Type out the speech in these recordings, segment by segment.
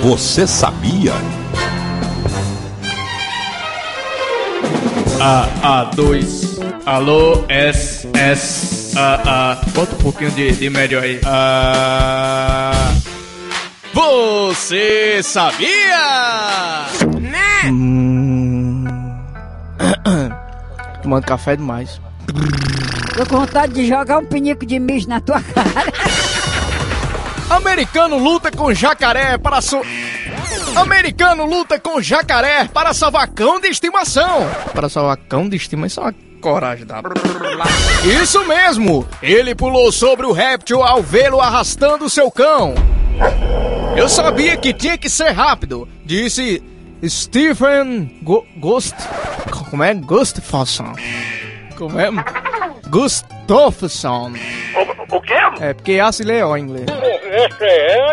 Você sabia? A, A2. Alô, S, S, A, A. Bota um pouquinho de, de médio aí. A. Você sabia? Tomando café demais. Tô com vontade de jogar um pinico de mijo na tua cara. Americano luta com jacaré para so... Americano luta com jacaré para salvar cão de estimação. Para salvar cão de estima, isso é uma coragem da... Isso mesmo! Ele pulou sobre o réptil ao vê-lo arrastando seu cão. Eu sabia que tinha que ser rápido, disse Stephen Go Ghost. Como é? Gustafsson. Como é? Gustafsson. O, o quê? É porque A se lê O em inglês. É?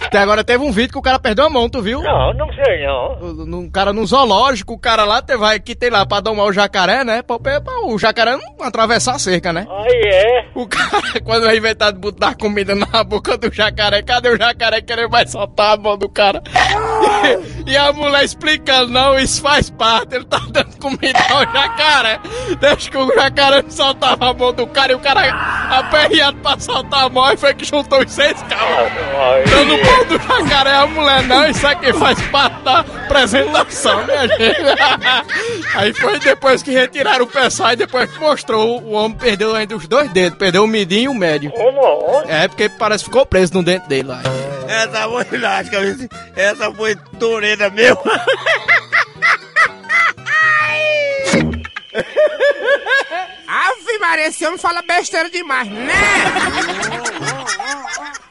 Até agora teve um vídeo que o cara perdeu a mão, tu viu? Não, não sei não. Um cara no zoológico, o cara lá te- vai que tem lá pra domar o jacaré, né? Pra, pra- pra o jacaré não atravessar a cerca, né? Aí é. O cara, quando vai inventar de botar comida na boca do jacaré, cadê o jacaré querendo mais soltar a mão do cara? E, a mulher explicando, não, isso faz parte, ele tá dando comida ao jacaré. Deixa que o jacaré não soltava a mão do cara e o cara aperreado pra soltar a mão e foi que juntou os seis. Aí Dando pau do jacaré, a mulher, não, isso aqui faz parte da apresentação, minha gente. Aí foi depois que retiraram o pessoal e depois que mostrou, o homem perdeu ainda os dois dedos, perdeu o midinho e o médio. Como? É, porque parece que ficou preso no dente dele lá. Essa foi essa foi Pereira meu. Ave Maria, esse homem fala besteira demais, né?